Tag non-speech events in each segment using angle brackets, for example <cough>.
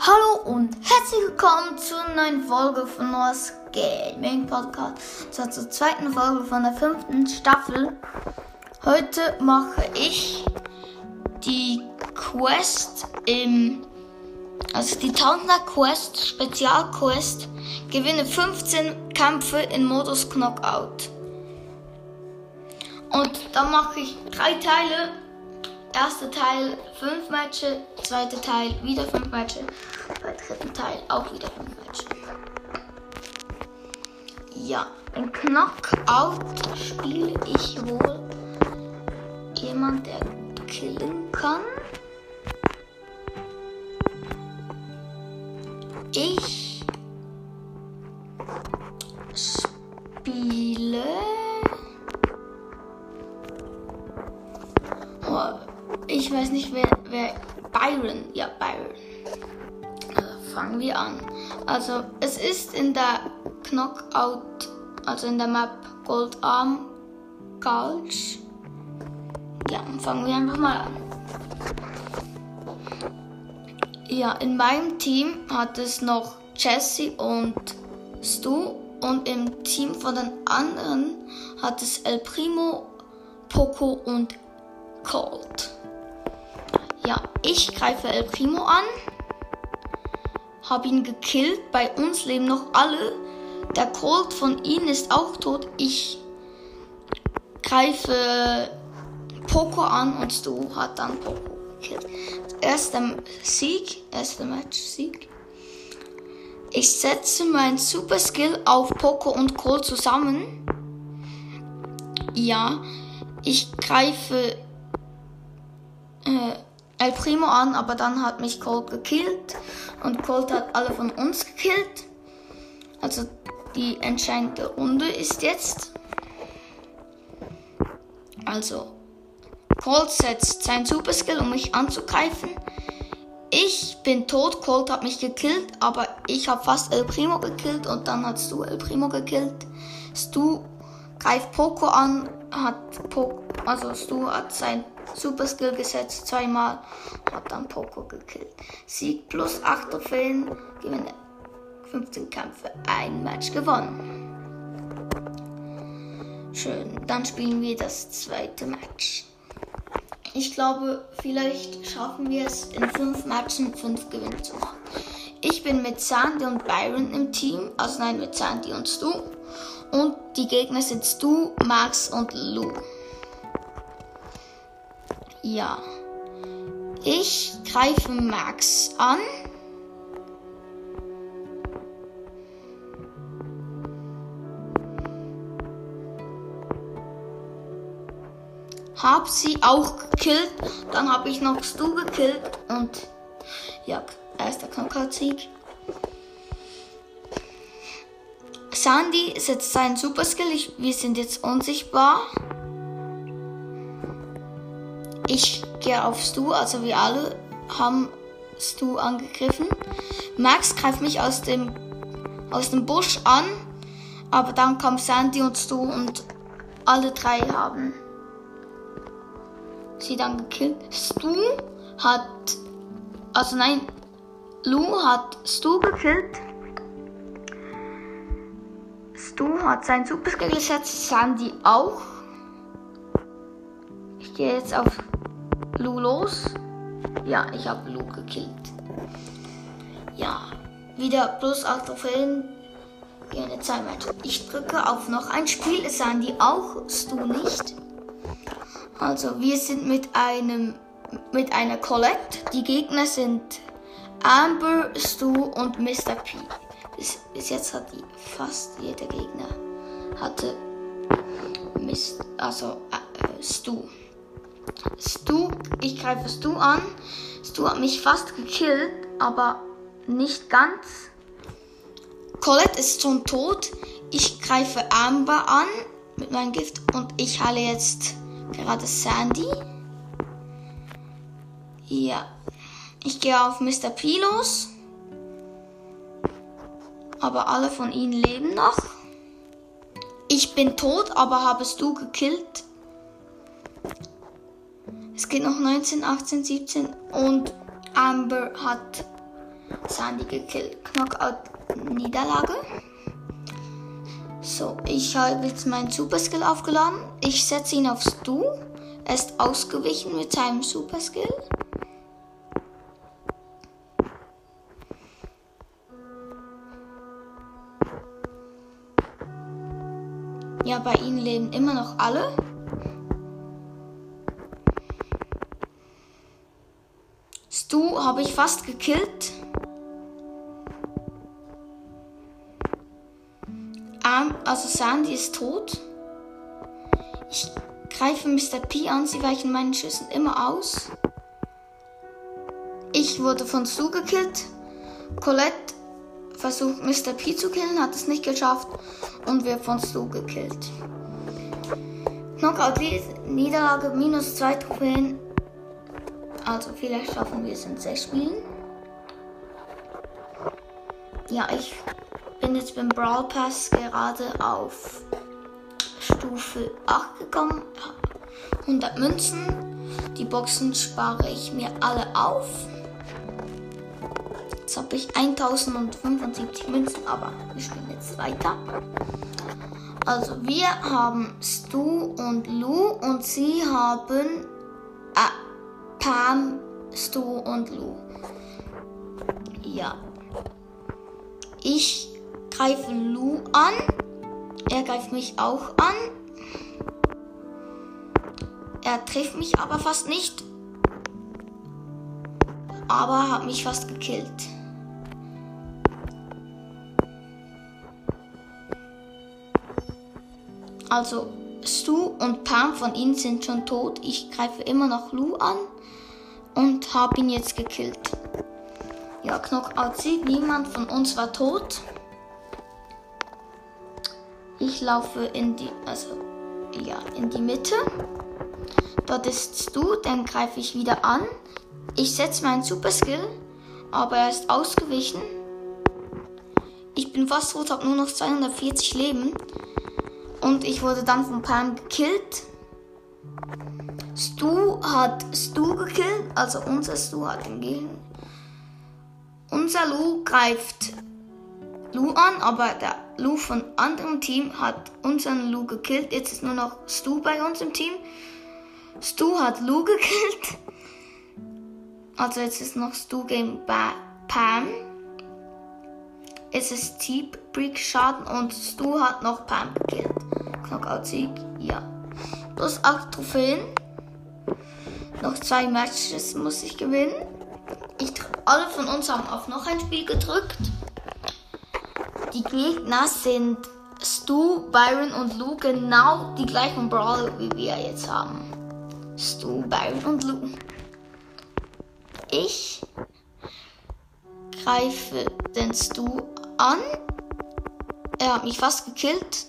Hallo und herzlich willkommen zur neuen Folge von Noah's Gaming Podcast. Zwar zur zweiten Folge von der fünften Staffel. Heute mache ich die Quest im, also die Tausender Quest, Spezialquest. Gewinne 15 Kämpfe in Modus Knockout. Und da mache ich drei Teile Erster Teil 5 Matches, zweiter Teil wieder 5 Matches, bei dritten Teil auch wieder 5 Matches. Ja, in Knockout spiele ich wohl jemand, der killen kann. Ich spiele. Ich weiß nicht, wer, wer. Byron. Ja, Byron. Also fangen wir an. Also, es ist in der Knockout, also in der Map Goldarm Gulch. Ja, fangen wir einfach mal an. Ja, in meinem Team hat es noch Jesse und Stu und im Team von den anderen hat es El Primo, Poco und Colt. Ja, ich greife El Primo an, habe ihn gekillt. Bei uns leben noch alle. Der Colt von ihnen ist auch tot. Ich greife Poco an und Stu hat dann Poco gekillt. Erster Sieg, erster Match-Sieg. Ich setze mein Super Skill auf Poco und Colt zusammen. Ja, ich greife äh, El Primo an, aber dann hat mich Colt gekillt und Colt hat alle von uns gekillt. Also die entscheidende Runde ist jetzt. Also Colt setzt sein Super Skill, um mich anzugreifen. Ich bin tot, Colt hat mich gekillt, aber ich habe fast El Primo gekillt und dann hast du El Primo gekillt. Stu greift Poco an, hat Poco, also Stu hat sein Super Skill gesetzt zweimal, hat dann Poco gekillt. Sieg plus 8 Trophäen, gewinne 15 Kämpfe, ein Match gewonnen. Schön, dann spielen wir das zweite Match. Ich glaube, vielleicht schaffen wir es in fünf Matchen fünf Gewinne zu machen. Ich bin mit Sandy und Byron im Team, also nein, mit Sandy und Stu. Und die Gegner sind Stu, Max und Lou. Ja. Ich greife Max an. Hab sie auch gekillt. Dann habe ich noch Stu gekillt. Und ja, erster Knockout-Sieg. Sandy setzt seinen Super Skill. Ich, wir sind jetzt unsichtbar. Ich gehe auf Stu, also wir alle haben Stu angegriffen. Max greift mich aus dem, aus dem Busch an, aber dann kam Sandy und Stu und alle drei haben sie dann gekillt. Stu hat, also nein, Lou hat Stu gekillt. Stu hat sein Super gesetzt, Sandy auch. Gehe jetzt auf Lu los. Ja, ich habe Lu gekillt. Ja, wieder plus 8 Trophäen. Gerne Matches. Ich drücke auf noch ein Spiel. Es sahen die auch, du nicht. Also, wir sind mit einem mit einer Colette. Die Gegner sind Amber, Stu und Mr. P. Bis, bis jetzt hat die fast jeder Gegner hatte Mist, also äh, Stu. Stu, ich greife Stu an. Stu hat mich fast gekillt, aber nicht ganz. Colette ist schon tot. Ich greife Amber an mit meinem Gift und ich heile jetzt gerade Sandy. Ja. Ich gehe auf Mr. P los. Aber alle von ihnen leben noch. Ich bin tot, aber habe du gekillt. Es geht noch 19, 18, 17 und Amber hat Sandy gekillt. Knockout Niederlage. So, ich habe jetzt meinen Super Skill aufgeladen. Ich setze ihn auf Stu. Er ist ausgewichen mit seinem Super Skill. Ja, bei ihnen leben immer noch alle. Habe ich fast gekillt. Um, also Sandy ist tot. Ich greife Mr. P an, sie weichen meinen Schüssen immer aus. Ich wurde von Stu gekillt. Colette versucht Mr. P zu killen, hat es nicht geschafft und wird von Stu gekillt. Knockout Niederlage minus zwei Trophäen. Also vielleicht schaffen wir es in sechs Spielen. Ja, ich bin jetzt beim Brawl Pass gerade auf Stufe 8 gekommen. 100 Münzen. Die Boxen spare ich mir alle auf. Jetzt habe ich 1075 Münzen, aber wir spielen jetzt weiter. Also wir haben Stu und Lou und sie haben äh, Pam, Stu und Lou. Ja. Ich greife Lou an. Er greift mich auch an. Er trifft mich aber fast nicht. Aber hat mich fast gekillt. Also Stu und Pam von ihnen sind schon tot. Ich greife immer noch Lou an und habe ihn jetzt gekillt. Ja, Knockout-Sieg. Niemand von uns war tot. Ich laufe in die, also ja, in die Mitte. Dort ist Stu, dann greife ich wieder an. Ich setze meinen Super Skill, aber er ist ausgewichen. Ich bin fast tot, habe nur noch 240 Leben. Und ich wurde dann von Pam gekillt. Stu hat Stu gekillt, also unser Stu hat ihn gegeben. Unser Lu greift Lu an, aber der Lu von anderem Team hat unseren Lu gekillt. Jetzt ist nur noch Stu bei uns im Team. Stu hat Lu <laughs> gekillt. Also jetzt ist noch Stu gegen ba Pam. Es ist Teep Brick Schaden und Stu hat noch Pam gekillt. Knockout-Sieg, ja. Plus 8 Trophäen. Noch zwei Matches muss ich gewinnen. Ich, alle von uns haben auf noch ein Spiel gedrückt. Die Gegner sind Stu, Byron und Lou genau die gleichen Brawler wie wir jetzt haben. Stu, Byron und Lou. Ich greife den Stu an. Er hat mich fast gekillt.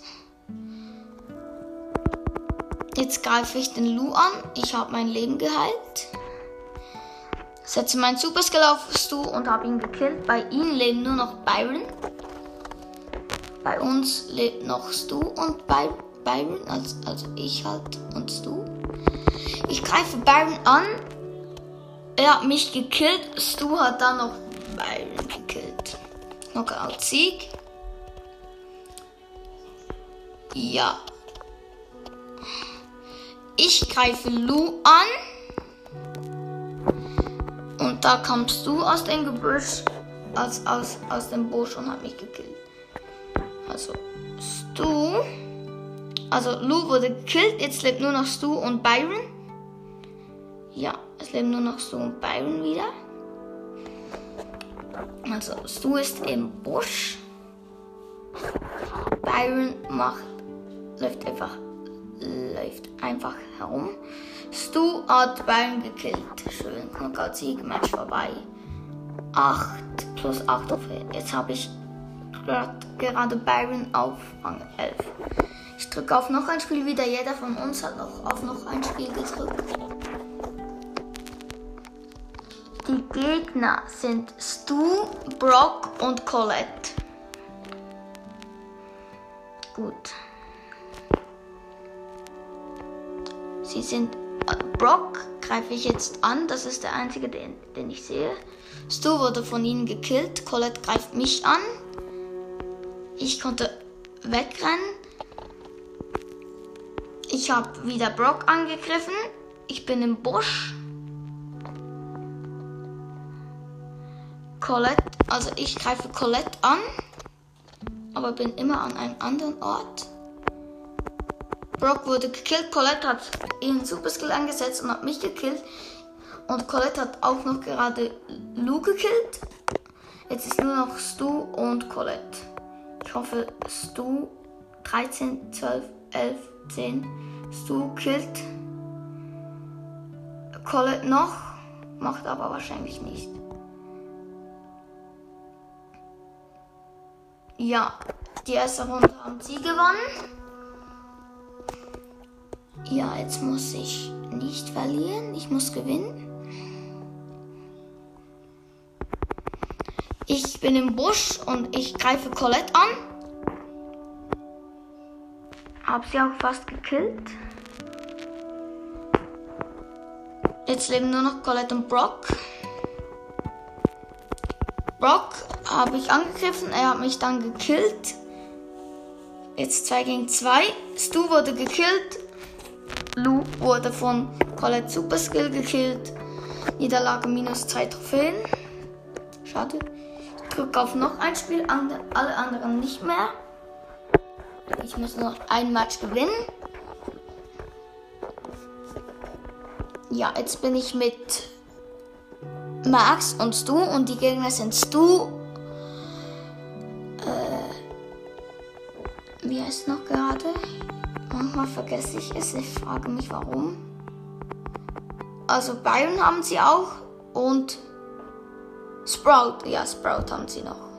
Jetzt greife ich den Lu an. Ich habe mein Leben geheilt. Setze meinen Super Skill auf Stu und habe ihn gekillt. Bei ihm leben nur noch Byron. Bei uns lebt noch Stu und By Byron. Also, also ich halt und Stu. Ich greife Byron an. Er hat mich gekillt. Stu hat dann noch Byron gekillt. Knockout Sieg. Ja. Ich greife Lu an. Und da kommst du aus dem Gebüsch, aus, aus, aus dem Busch und hat mich gekillt. Also Stu. Also Lu wurde gekillt, jetzt lebt nur noch Stu und Byron. Ja, es leben nur noch Stu und Byron wieder. Also Stu ist im Busch. Byron macht, läuft einfach, läuft einfach herum. Stu hat Byron gekillt. Schön, Knockout-Sieg, Match vorbei. 8 plus 8 auf Jetzt habe ich grad, gerade Byron auf Rang 11. Ich drücke auf noch ein Spiel wieder. Jeder von uns hat noch auf noch ein Spiel gedrückt. Die Gegner sind Stu, Brock und Colette. Gut. Sie sind Brock greife ich jetzt an. Das ist der einzige, den, den ich sehe. Stu wurde von ihnen gekillt. Colette greift mich an. Ich konnte wegrennen. Ich habe wieder Brock angegriffen. Ich bin im Busch. Colette, also ich greife Colette an, aber bin immer an einem anderen Ort. Brock wurde gekillt, Colette hat ihren Super Skill eingesetzt und hat mich gekillt. Und Colette hat auch noch gerade Lou gekillt. Jetzt ist nur noch Stu und Colette. Ich hoffe, Stu 13, 12, 11, 10. Stu killt Colette noch, macht aber wahrscheinlich nicht. Ja, die erste Runde haben sie gewonnen. Ja, jetzt muss ich nicht verlieren. Ich muss gewinnen. Ich bin im Busch und ich greife Colette an. Hab sie auch fast gekillt. Jetzt leben nur noch Colette und Brock. Brock habe ich angegriffen, er hat mich dann gekillt. Jetzt 2 gegen 2. Stu wurde gekillt. Lou wurde von Colette Super Skill gekillt. Niederlage minus 2 Trophäen. Schade. Ich drücke auf noch ein Spiel, alle anderen nicht mehr. Ich muss noch ein Match gewinnen. Ja, jetzt bin ich mit Max und Stu und die Gegner sind Stu. Wie heißt noch gerade? Manchmal vergesse ich es. Ich frage mich warum. Also Byron haben sie auch und Sprout. Ja, Sprout haben sie noch.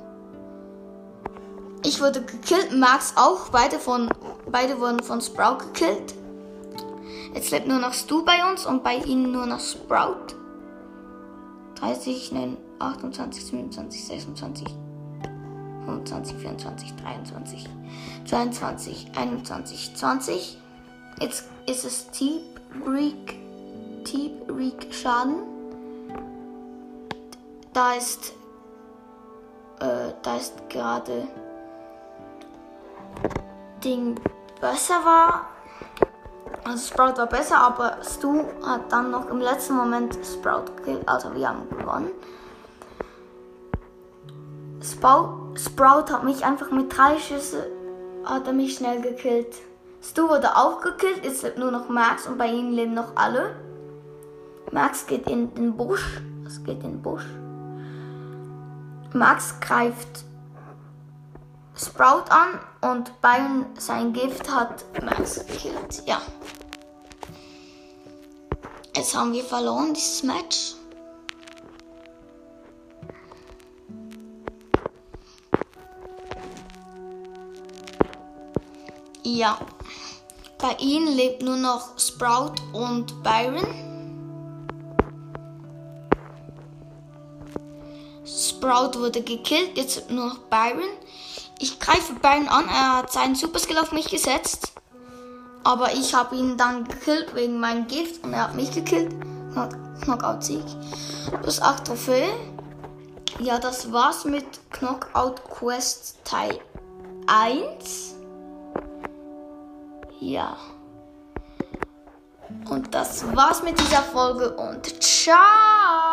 Ich wurde gekillt, Max auch. Beide, von, beide wurden von Sprout gekillt. Jetzt lebt nur noch Stu bei uns und bei ihnen nur noch Sprout. 30, 9, 28, 27, 26, 25, 24, 23, 22, 21, 20. Jetzt ist es Deep Reek, Deep Reek Schaden. Da ist, äh, da ist gerade Ding besser war. Also Sprout war besser, aber Stu hat dann noch im letzten Moment Sprout gekillt. Also wir haben gewonnen. Sprout, Sprout hat mich einfach mit drei Schüsse hat er mich schnell gekillt. Stu wurde auch gekillt, jetzt lebt nur noch Max und bei ihm leben noch alle. Max geht in den Busch. Es geht in den Busch. Max greift Sprout an und Byron sein Gift hat Max gekillt. Ja. Jetzt haben wir verloren, dieses Match. Ja. Bei ihnen lebt nur noch Sprout und Byron. Sprout wurde gekillt, jetzt nur noch Byron. Ich greife Byron an, er hat seinen Superskill auf mich gesetzt. Aber ich habe ihn dann gekillt wegen meinem Gift und er hat mich gekillt. Knockout-Sieg. Plus 8 Trophäe. Ja, das war's mit Knockout Quest Teil 1. Ja. Und das war's mit dieser Folge und ciao!